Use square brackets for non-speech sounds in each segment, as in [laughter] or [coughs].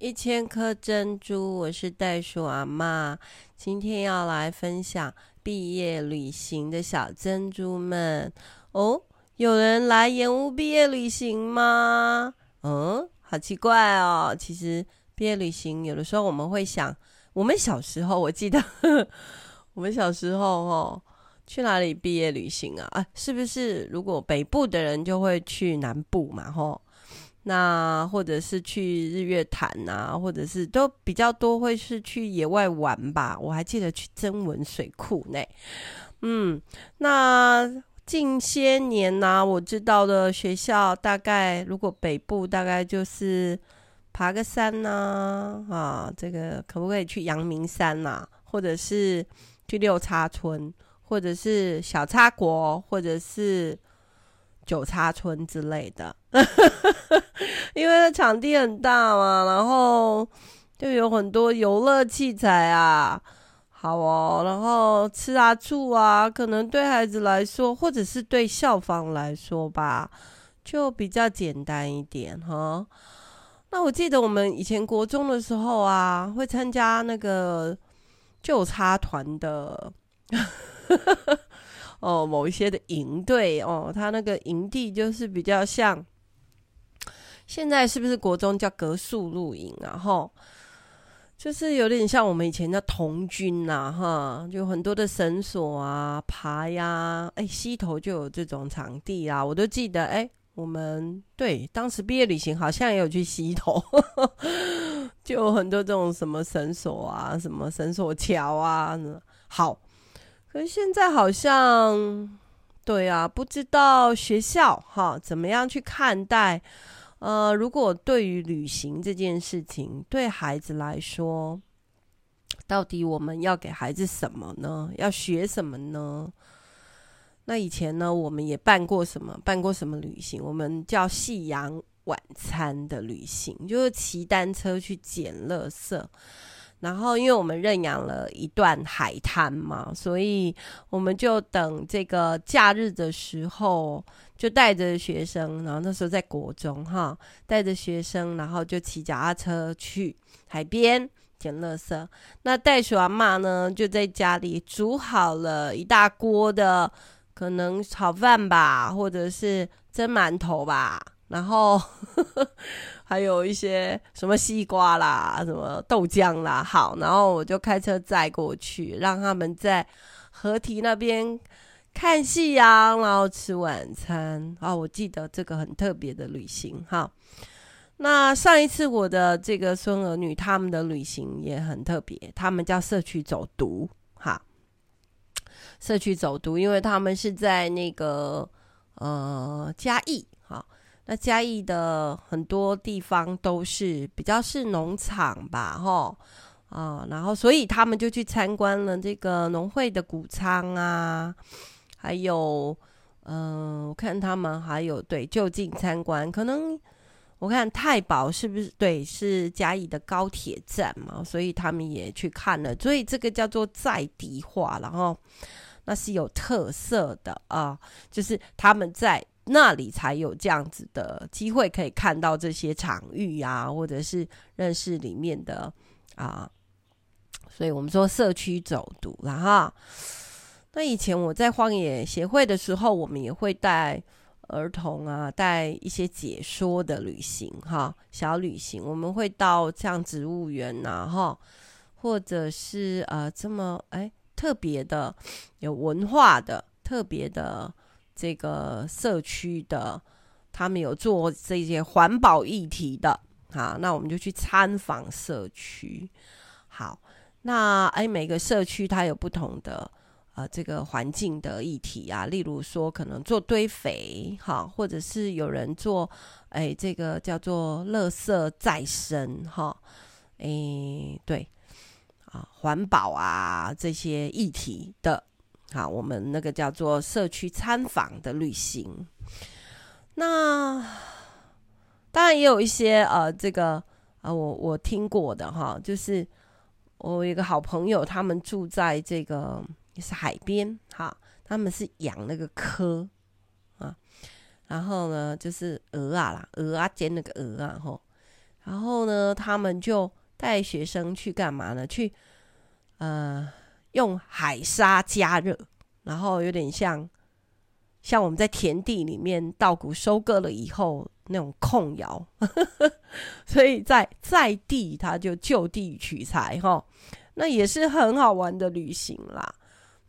一千颗珍珠，我是袋鼠阿嬷。今天要来分享毕业旅行的小珍珠们哦。有人来延误毕业旅行吗？嗯，好奇怪哦。其实毕业旅行有的时候我们会想，我们小时候我记得，[laughs] 我们小时候哦，去哪里毕业旅行啊？啊，是不是如果北部的人就会去南部嘛？吼。那或者是去日月潭啊，或者是都比较多，会是去野外玩吧。我还记得去曾文水库呢。嗯，那近些年呢、我知道的学校大概如果北部大概就是爬个山呐，啊，这个可不可以去阳明山呐、或者是去六叉村，或者是小叉国，或者是。九叉村之类的，[laughs] 因为场地很大嘛，然后就有很多游乐器材啊，好哦，然后吃啊住啊，可能对孩子来说，或者是对校方来说吧，就比较简单一点哈。那我记得我们以前国中的时候啊，会参加那个九叉团的。[laughs] 哦，某一些的营队哦，他那个营地就是比较像，现在是不是国中叫隔宿露营啊？哈，就是有点像我们以前的童军呐，哈，就很多的绳索啊，爬呀，哎，溪头就有这种场地啊，我都记得，哎，我们对当时毕业旅行好像也有去溪头，[laughs] 就有很多这种什么绳索啊，什么绳索桥啊，好。可是现在好像，对啊，不知道学校哈怎么样去看待。呃，如果对于旅行这件事情，对孩子来说，到底我们要给孩子什么呢？要学什么呢？那以前呢，我们也办过什么？办过什么旅行？我们叫夕阳晚餐的旅行，就是骑单车去捡垃圾。然后，因为我们认养了一段海滩嘛，所以我们就等这个假日的时候，就带着学生，然后那时候在国中哈，带着学生，然后就骑脚踏车去海边捡垃圾。那袋鼠阿嬷呢，就在家里煮好了一大锅的可能炒饭吧，或者是蒸馒头吧。然后呵 [laughs] 呵还有一些什么西瓜啦，什么豆浆啦，好，然后我就开车载过去，让他们在河堤那边看夕阳，然后吃晚餐。啊，我记得这个很特别的旅行哈。那上一次我的这个孙儿女他们的旅行也很特别，他们叫社区走读哈。社区走读，因为他们是在那个呃嘉义哈。那嘉义的很多地方都是比较是农场吧，吼啊，然后所以他们就去参观了这个农会的谷仓啊，还有，嗯、我看他们还有对就近参观，可能我看太保是不是对是嘉义的高铁站嘛，所以他们也去看了，所以这个叫做在地化，然后那是有特色的啊，就是他们在。那里才有这样子的机会，可以看到这些场域啊，或者是认识里面的啊，所以我们说社区走读了哈。那以前我在荒野协会的时候，我们也会带儿童啊，带一些解说的旅行哈，小旅行，我们会到像植物园呐哈，或者是呃这么哎特别的有文化的特别的。这个社区的，他们有做这些环保议题的，好，那我们就去参访社区。好，那哎，每个社区它有不同的呃这个环境的议题啊，例如说可能做堆肥，哈，或者是有人做哎这个叫做垃圾再生，哈，哎对，啊环保啊这些议题的。好，我们那个叫做社区参访的旅行，那当然也有一些呃，这个啊，我我听过的哈，就是我有一个好朋友，他们住在这个也是海边，哈，他们是养那个科啊，然后呢就是鹅啊啦，鹅啊煎那个鹅啊，吼，然后呢，他们就带学生去干嘛呢？去呃，用海沙加热，然后有点像像我们在田地里面稻谷收割了以后那种控窑，[laughs] 所以在在地他就就地取材哈，那也是很好玩的旅行啦。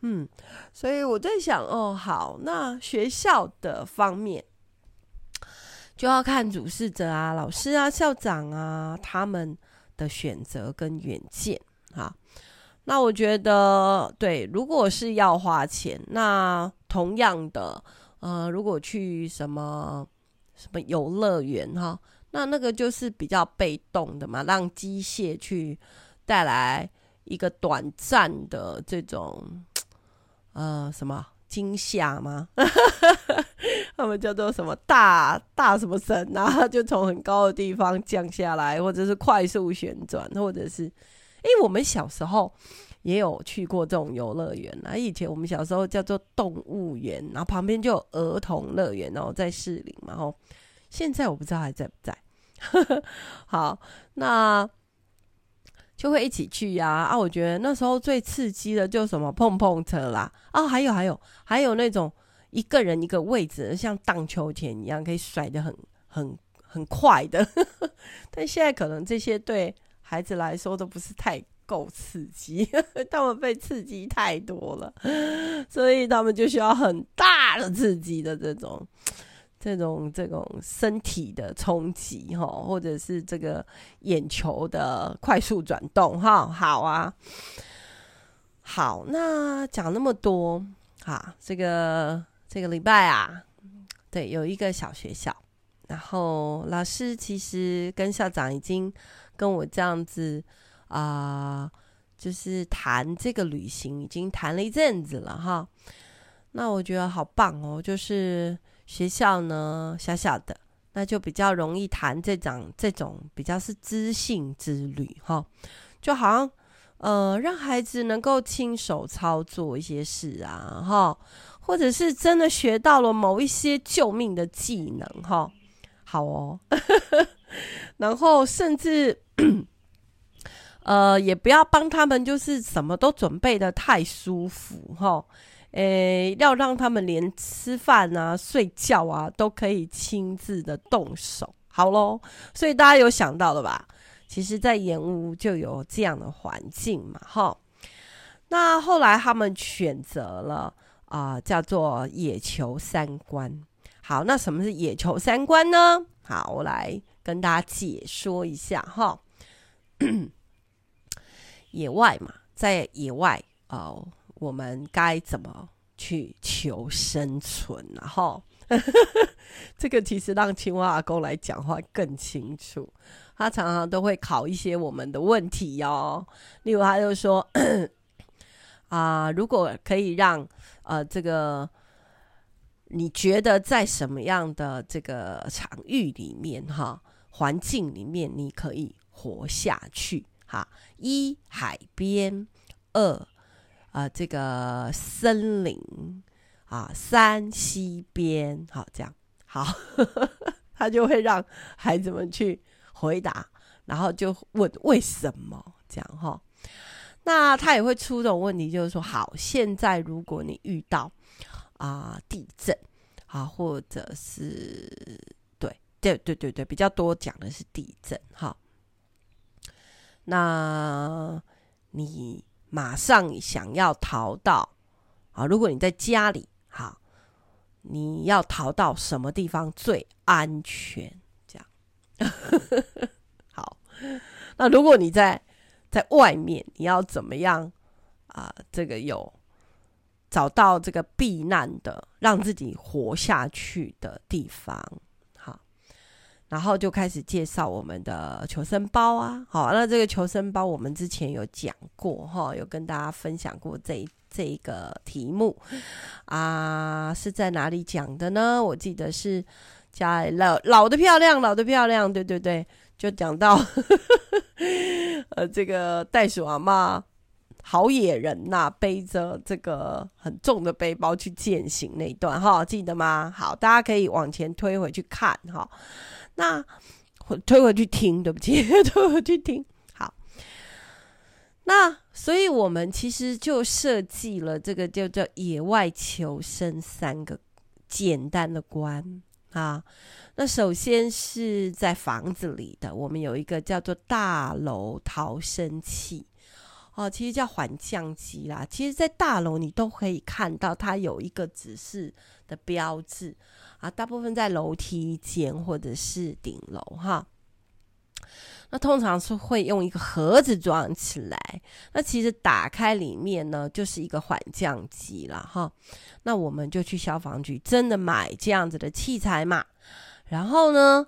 嗯，所以我在想，哦，好，那学校的方面就要看主事者啊、老师啊、校长啊他们的选择跟远见啊。那我觉得，对，如果是要花钱，那同样的，呃，如果去什么什么游乐园哈，那那个就是比较被动的嘛，让机械去带来一个短暂的这种。呃，什么惊吓吗？[laughs] 他们叫做什么大大什么神啊？[laughs] 就从很高的地方降下来，或者是快速旋转，或者是……哎，我们小时候也有去过这种游乐园啊。以前我们小时候叫做动物园，然后旁边就有儿童乐园，然后在士林嘛。然后现在我不知道还在不在。[laughs] 好，那。就会一起去呀啊，我觉得那时候最刺激的就什么碰碰车啦啊，还有还有还有那种一个人一个位置，像荡秋千一样，可以甩得很很很快的。[laughs] 但现在可能这些对孩子来说都不是太够刺激，[laughs] 他们被刺激太多了，所以他们就需要很大的刺激的这种。这种这种身体的冲击哈，或者是这个眼球的快速转动哈，好啊，好，那讲那么多哈，这个这个礼拜啊，对，有一个小学校，然后老师其实跟校长已经跟我这样子啊、就是谈这个旅行，已经谈了一阵子了哈，那我觉得好棒哦，就是。学校呢，小小的，那就比较容易谈这种这种比较是知性之旅哈，就好像呃让孩子能够亲手操作一些事啊哈，或者是真的学到了某一些救命的技能哈，好哦，[laughs] 然后甚至呃也不要帮他们就是什么都准备得太舒服哈。诶，要让他们连吃饭啊、睡觉啊都可以亲自的动手，好咯。所以大家有想到了吧？其实，在盐屋就有这样的环境嘛，哈。那后来他们选择了啊、叫做野球三观。好，那什么是野球三观呢？好，我来跟大家解说一下哈。[coughs] 野外嘛，在野外哦。我们该怎么去求生存？然后，[laughs] 这个其实让青蛙阿公来讲话更清楚。他常常都会考一些我们的问题哦。例如，他就说：“ [coughs] 啊、如果可以让呃这个，你觉得在什么样的这个场域里面哈，环境里面你可以活下去？哈，一海边，二。”啊、呃，这个森林啊，山西边，好，这样好，[laughs] 他就会让孩子们去回答，然后就问为什么这样哈。那他也会出这种问题，就是说，好，现在如果你遇到啊、地震啊，或者是对对对对对，比较多讲的是地震哈。那你。马上想要逃到啊！如果你在家里，好，你要逃到什么地方最安全？这样 [laughs] 好。那如果你在在外面，你要怎么样啊？这个有找到这个避难的，让自己活下去的地方。然后就开始介绍我们的求生包啊，好，那这个求生包我们之前有讲过哈，有跟大家分享过这这一个题目啊，是在哪里讲的呢？我记得是在老老的漂亮，老的漂亮，对对对，就讲到 [laughs] 呃这个袋鼠阿嬷好野人呐、啊，背着这个很重的背包去践行那一段哈，记得吗？好，大家可以往前推回去看哈。那推回去听，对不起，[laughs] 推回去听。好，那所以我们其实就设计了这个叫做野外求生三个简单的关啊。那首先是在房子里的，我们有一个叫做大楼逃生器，哦，其实叫缓降机啦。其实，在大楼你都可以看到它有一个指示的标志啊，大部分在楼梯间或者是顶楼哈。那通常是会用一个盒子装起来，那其实打开里面呢，就是一个缓降机了哈。那我们就去消防局真的买这样子的器材嘛。然后呢，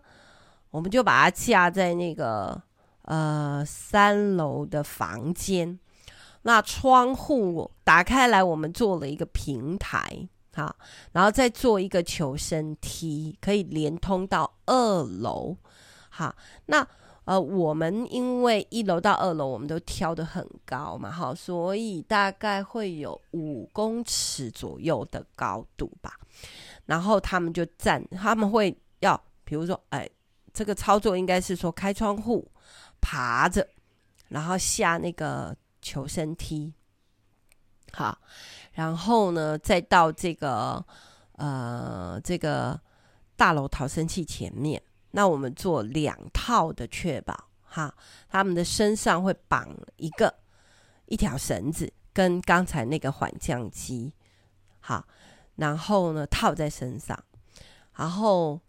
我们就把它架在那个呃三楼的房间，那窗户打开来，我们做了一个平台，好，然后再做一个求生梯，可以连通到二楼，好，那呃我们因为一楼到二楼我们都挑得很高嘛，好，所以大概会有五公尺左右的高度吧，然后他们就站，他们会。要比如说，哎，这个操作应该是说开窗户，爬着，然后下那个求生梯，好，然后呢，再到这个呃这个大楼逃生器前面，那我们做两套的确保，哈，他们的身上会绑一个一条绳子，跟刚才那个缓降机，好，然后呢套在身上，然后。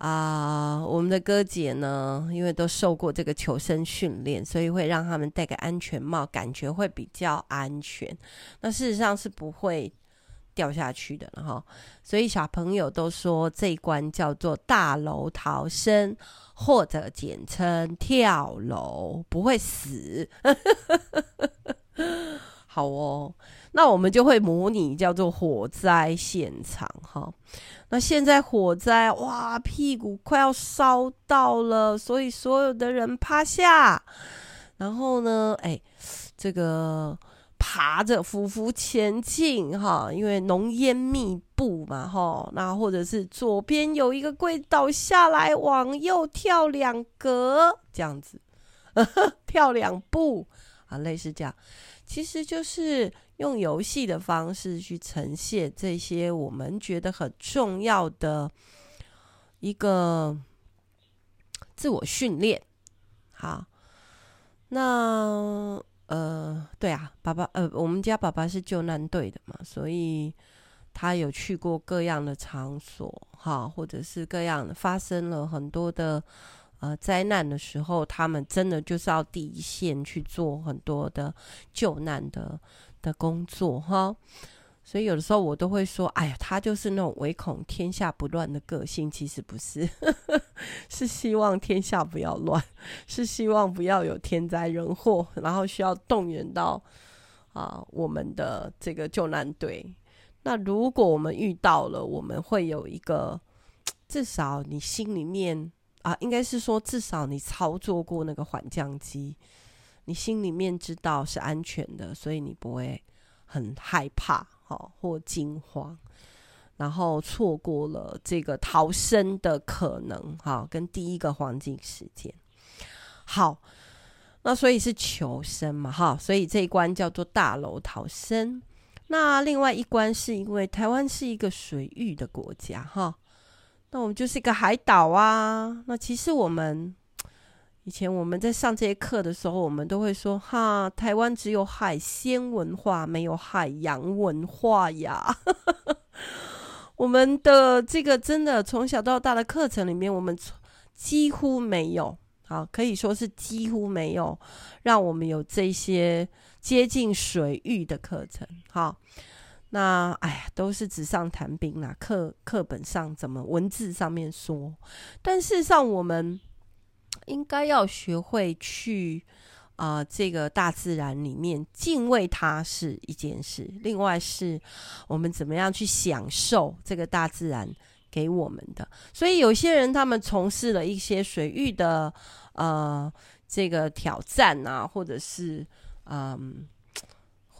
啊、我们的哥姐呢，因为都受过这个求生训练，所以会让他们戴个安全帽，感觉会比较安全。那事实上是不会掉下去的哈。所以小朋友都说这一关叫做大楼逃生，或者简称跳楼，不会死。[laughs] 好哦，那我们就会模拟叫做火灾现场哈。那现在火灾哇，屁股快要烧到了，所以所有的人趴下，然后呢，哎，这个爬着匍匐前进哈，因为浓烟密布嘛哈。那或者是左边有一个柜倒下来，往右跳两格这样子，[laughs] 跳两步啊，类似这样。其实就是用游戏的方式去呈现这些我们觉得很重要的一个自我训练。好，那呃，对啊，爸爸呃，我们家爸爸是救难队的嘛，所以他有去过各样的场所，哈，或者是各样的发生了很多的。呃，灾难的时候，他们真的就是要第一线去做很多的救难的的工作哈。所以有的时候我都会说，哎呀，他就是那种唯恐天下不乱的个性，其实不是，[laughs] 是希望天下不要乱，是希望不要有天灾人祸，然后需要动员到啊、我们的这个救难队。那如果我们遇到了，我们会有一个，[tsk] 至少你心里面。啊，应该是说，至少你操作过那个缓降机，你心里面知道是安全的，所以你不会很害怕，哦，或惊慌，然后错过了这个逃生的可能，哈，跟第一个黄金时间。好，那所以是求生嘛，哈，所以这一关叫做大楼逃生。那另外一关是因为台湾是一个水域的国家，哈。那我们就是一个海岛啊。那其实我们以前我们在上这些课的时候，我们都会说：哈，台湾只有海鲜文化，没有海洋文化呀。[laughs] 我们的这个真的从小到大的课程里面，我们几乎没有，好，可以说是几乎没有让我们有这些接近水域的课程，好。那哎呀，都是纸上谈兵啦，课课本上怎么文字上面说，但事实上我们应该要学会去啊、呃，这个大自然里面敬畏它是一件事，另外是我们怎么样去享受这个大自然给我们的。所以有些人他们从事了一些水域的呃这个挑战啊，或者是嗯。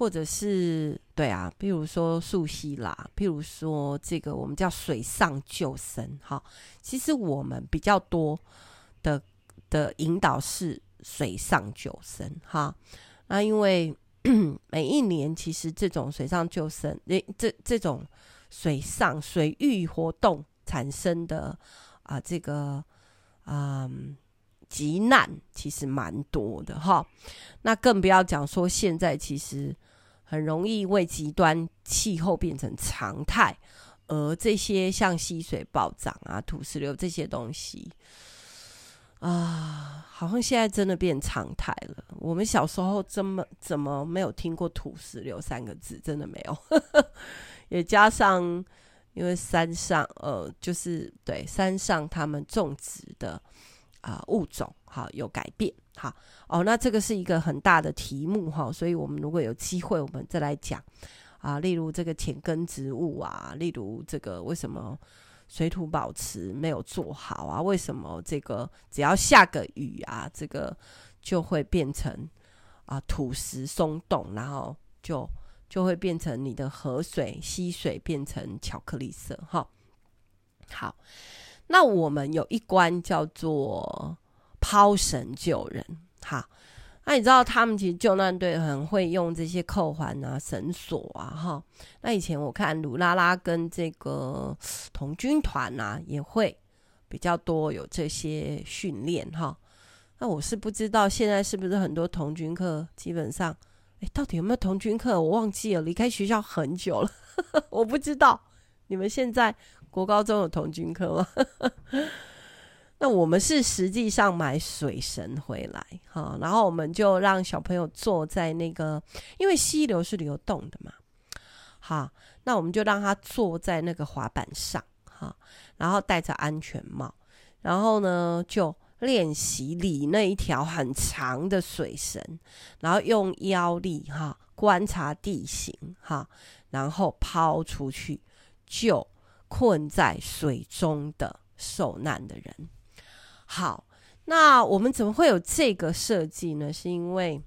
或者是对啊，譬如说溯溪啦，譬如说这个我们叫水上救生哈。其实我们比较多的的引导是水上救生哈。那因为 [clears throat] 每一年其实这种水上救生，诶，这这种水上水域活动产生的啊、呃，这个嗯。急难其实蛮多的哈，那更不要讲说现在其实很容易为极端气候变成常态，而这些像溪水暴涨啊、土石流这些东西啊，好像现在真的变常态了。我们小时候怎么怎么没有听过土石流三个字？真的没有。[laughs] 也加上因为山上呃，就是对山上他们种植的。啊、物种好有改变，好哦，那这个是一个很大的题目哈，所以我们如果有机会，我们再来讲啊，例如这个浅根植物啊，例如这个为什么水土保持没有做好啊？为什么这个只要下个雨啊，这个就会变成啊土石松动，然后就就会变成你的河水、溪水变成巧克力色哈，好。那我们有一关叫做抛绳救人，哈。那你知道他们其实救难队很会用这些扣环啊、绳索啊，哈。那以前我看鲁拉拉跟这个童军团啊，也会比较多有这些训练，哈。那我是不知道现在是不是很多童军课，基本上，哎，到底有没有童军课？我忘记了，离开学校很久了，[laughs] 我不知道。你们现在？国高中有童军课吗？那我们是实际上买水绳回来，哈，然后我们就让小朋友坐在那个，因为溪流是流动的嘛，好，那我们就让他坐在那个滑板上，哈，然后戴着安全帽，然后呢就练习理那一条很长的水绳，然后用腰力哈观察地形哈，然后抛出去就。困在水中的受难的人，好，那我们怎么会有这个设计呢？是因为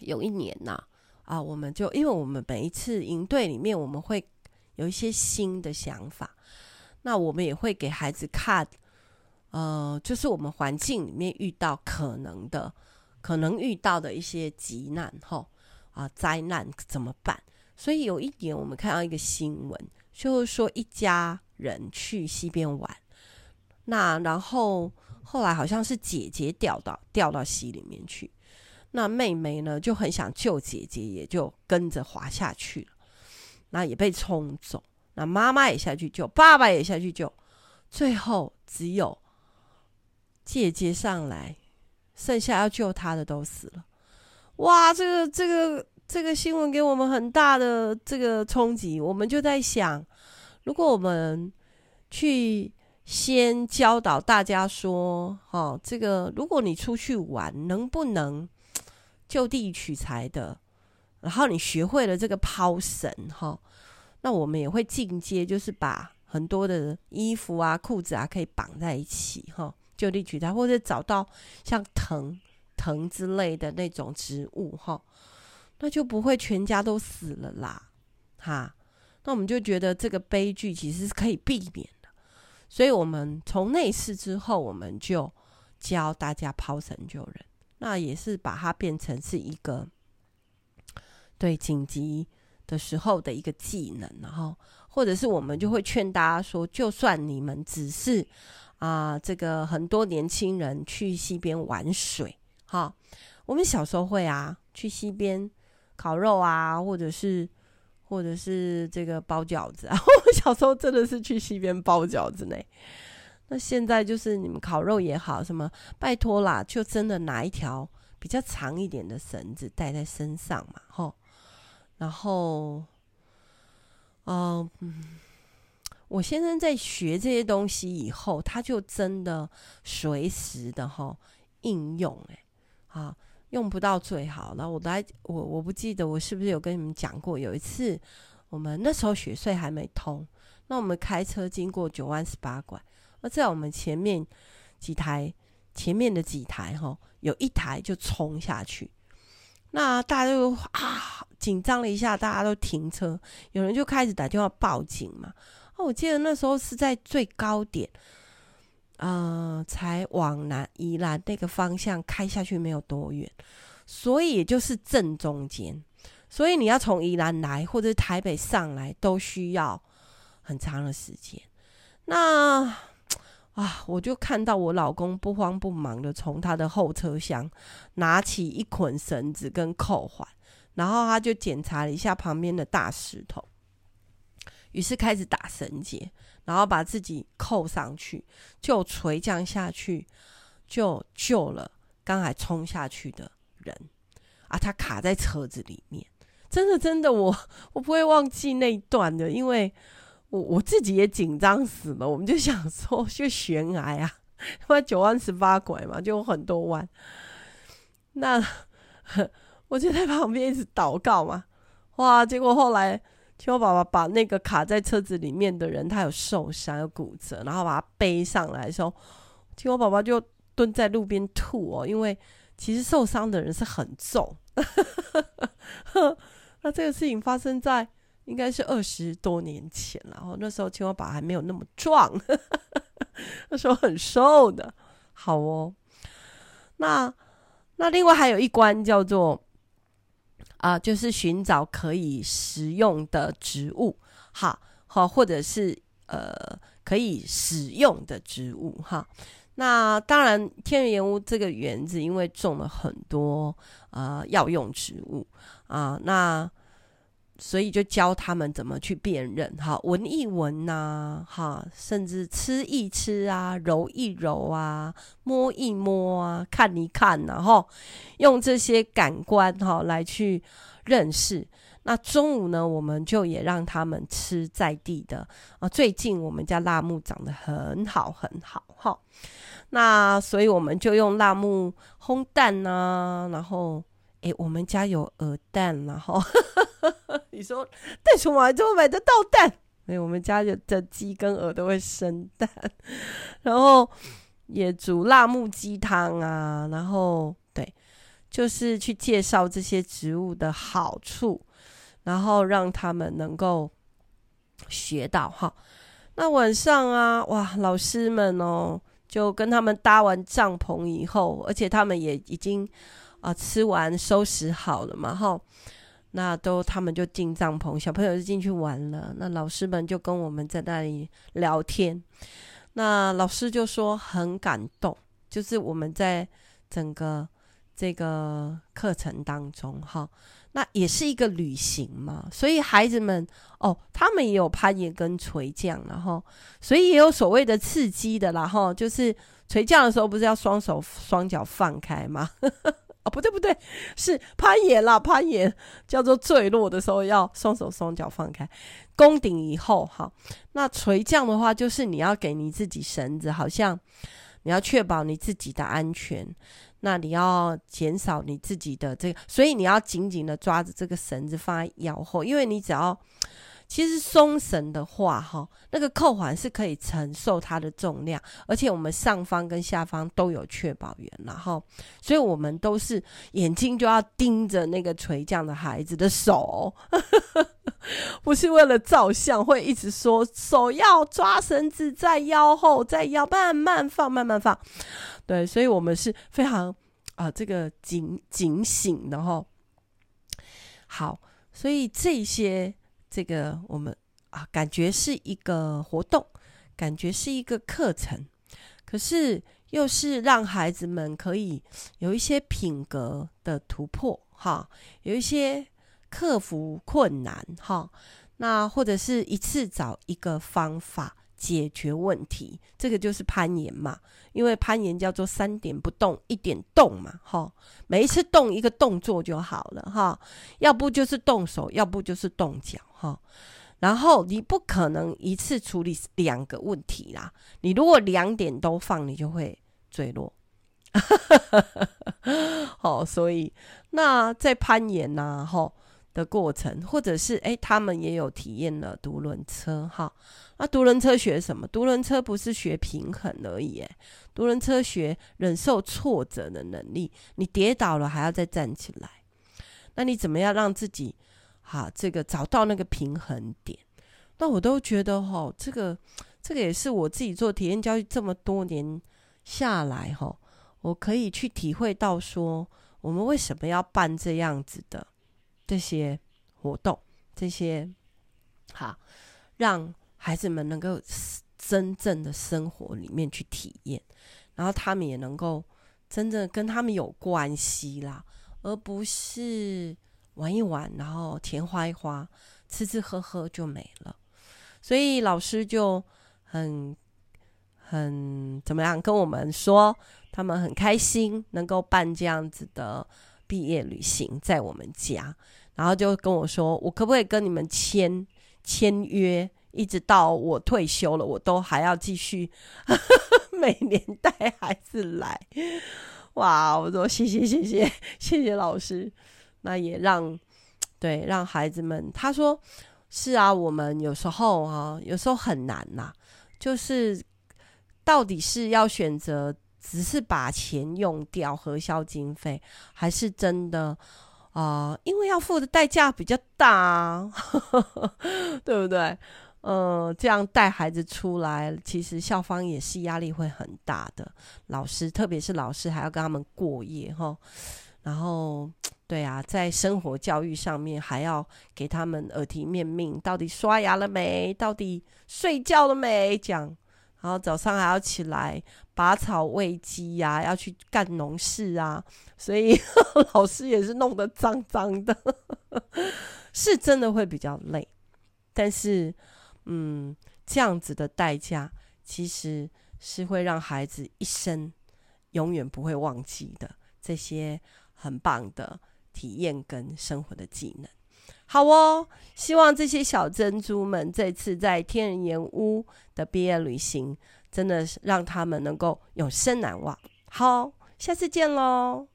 有一年呐，啊，我们就因为我们每一次营队里面，我们会有一些新的想法，那我们也会给孩子看，呃，就是我们环境里面遇到可能的、可能遇到的一些急难，吼，啊，灾难怎么办？所以有一年，我们看到一个新闻。就是说，一家人去溪边玩，那然后后来好像是姐姐掉到掉到溪里面去，那妹妹呢就很想救姐姐，也就跟着滑下去了，那也被冲走。那妈妈也下去救，爸爸也下去救，最后只有姐姐上来，剩下要救她的都死了。哇，这个这个。这个新闻给我们很大的这个冲击，我们就在想，如果我们去先教导大家说，哦，这个如果你出去玩，能不能 [tsk] 就地取材的，然后你学会了这个抛绳，哈，那我们也会进阶，就是把很多的衣服啊、裤子啊可以绑在一起，哈，就地取材，或者找到像藤藤之类的那种植物，哈。那就不会全家都死了啦，哈。那我们就觉得这个悲剧其实是可以避免，所以我们从那次之后，我们就教大家抛绳救人，那也是把它变成是一个对紧急的时候的一个技能，然后或者是我们就会劝大家说，就算你们只是啊、这个很多年轻人去溪边玩水，哈，我们小时候会啊去溪边。烤肉啊，或者是，或者是这个包饺子啊。[laughs] 我小时候真的是去溪边包饺子呢。那现在就是你们烤肉也好，什么拜托啦，就真的拿一条比较长一点的绳子带在身上嘛，吼。然后，嗯，我先生在学这些东西以后，他就真的随时的吼应用，哎，啊。用不到最好，然后我来，我我不记得我是不是有跟你们讲过，有一次我们那时候雪隧还没通，那我们开车经过九弯十八拐，而在我们前面几台前面的几台哈，有一台就冲下去，那大家就啊紧张了一下，大家都停车，有人就开始打电话报警嘛。哦，我记得那时候是在最高点，呃，才往南宜兰那个方向开下去没有多远，所以也就是正中间。所以你要从宜兰来或者台北上来，都需要很长的时间。那啊，我就看到我老公不慌不忙的从他的后车厢拿起一捆绳子跟扣环，然后他就检查了一下旁边的大石头，于是开始打绳结，然后把自己扣上去，就垂降下去，就救了刚才冲下去的人啊！他卡在车子里面。真的，真的，我我不会忘记那一段的，因为我我自己也紧张死了。我们就想说，就悬崖啊，因为九弯十八拐嘛，就有很多弯。那 [laughs] 我就在旁边一直祷告嘛，哇！结果后来青蛙爸爸把那个卡在车子里面的人，他有受伤、有骨折，然后把他背上来的时候，青蛙爸爸就蹲在路边吐哦，因为其实受伤的人是很重。那这个事情发生在应该是二十多年前了，然后那时候青蛙爸还没有那么壮，那时候很瘦的。好哦，那那另外还有一关叫做啊、就是寻找可以食用的植物，好，好，或者是呃可以使用的植物，哈。那当然，天元盐屋这个园子因为种了很多啊药用植物啊、那所以就教他们怎么去辨认哈，闻一闻呐、哈，甚至吃一吃啊，揉一揉啊，摸一摸啊，看一看、啊，然后用这些感官哈来去认识。那中午呢，我们就也让他们吃在地的啊。最近我们家辣木长得很好，很好哈。那所以我们就用辣木烘蛋呐、啊，然后诶，我们家有鹅蛋，然后 [laughs] 你说袋鼠买就买得到蛋？诶，我们家的鸡跟鹅都会生蛋，然后也煮辣木鸡汤啊，然后对，就是去介绍这些植物的好处。然后让他们能够学到哈，那晚上啊，哇，老师们哦，就跟他们搭完帐篷以后，而且他们也已经啊、吃完收拾好了嘛，哈，那都他们就进帐篷，小朋友就进去玩了，那老师们就跟我们在那里聊天，那老师就说很感动，就是我们在整个这个课程当中哈。那也是一个旅行嘛，所以孩子们哦，他们也有攀岩跟垂降，然后所以也有所谓的刺激的啦，然后就是垂降的时候不是要双手双脚放开吗？[laughs] 哦，不对不对，是攀岩啦，攀岩叫做坠落的时候要双手双脚放开，攻顶以后哈，那垂降的话就是你要给你自己绳子，好像你要确保你自己的安全。那你要减少你自己的这个，所以你要紧紧的抓着这个绳子放在腰后，因为你只要其实松绳的话，哈，那个扣环是可以承受它的重量，而且我们上方跟下方都有确保员，然后，所以我们都是眼睛就要盯着那个垂降的孩子的手，[laughs] 不是为了照相，会一直说手要抓绳子在腰后，在腰慢慢放，慢慢放。对，所以我们是非常啊、呃，这个警警醒的哈。好，所以这些这个我们啊，感觉是一个活动，感觉是一个课程，可是又是让孩子们可以有一些品格的突破哈，有一些克服困难哈，那或者是一次找一个方法。解决问题，这个就是攀岩嘛，因为攀岩叫做三点不动，一点动嘛，哈，每一次动一个动作就好了，哈，要不就是动手，要不就是动脚，哈，然后你不可能一次处理两个问题啦，你如果两点都放，你就会坠落，[laughs] 好，所以那在攀岩呐、啊，哈。的过程，或者是诶，他们也有体验了独轮车哈。那独轮车学什么？独轮车不是学平衡而已，诶，独轮车学忍受挫折的能力。你跌倒了还要再站起来，那你怎么样让自己哈这个找到那个平衡点？那我都觉得哈，这个这个也是我自己做体验教育这么多年下来，哈，我可以去体会到说，我们为什么要办这样子的这些活动，这些好，让孩子们能够真正的生活里面去体验，然后他们也能够真正跟他们有关系啦，而不是玩一玩，然后钱花一花，吃吃喝喝就没了。所以老师就很很怎么样跟我们说，他们很开心能够办这样子的毕业旅行在我们家，然后就跟我说，我可不可以跟你们签签约，一直到我退休了，我都还要继续 [laughs] 每年带孩子来。哇，我说谢谢谢谢 [laughs] 谢谢老师，那也让对让孩子们，他说是啊，我们有时候啊，有时候很难呐，就是到底是要选择。只是把钱用掉，核销经费，还是真的啊、因为要付的代价比较大、啊，[laughs] 对不对？嗯、呃，这样带孩子出来，其实校方也是压力会很大的。老师，特别是老师，还要跟他们过夜哈。然后，对啊，在生活教育上面，还要给他们耳提面命：到底刷牙了没？到底睡觉了没？讲。然后早上还要起来拔草喂鸡呀，要去干农事啊，所以 [laughs] 老师也是弄得脏脏的，是真的会比较累。但是，嗯，这样子的代价其实是会让孩子一生永远不会忘记的这些很棒的体验跟生活的技能。好哦，希望这些小珍珠们这次在天人岩屋的毕业旅行，真的是让他们能够永生难忘。好，下次见喽。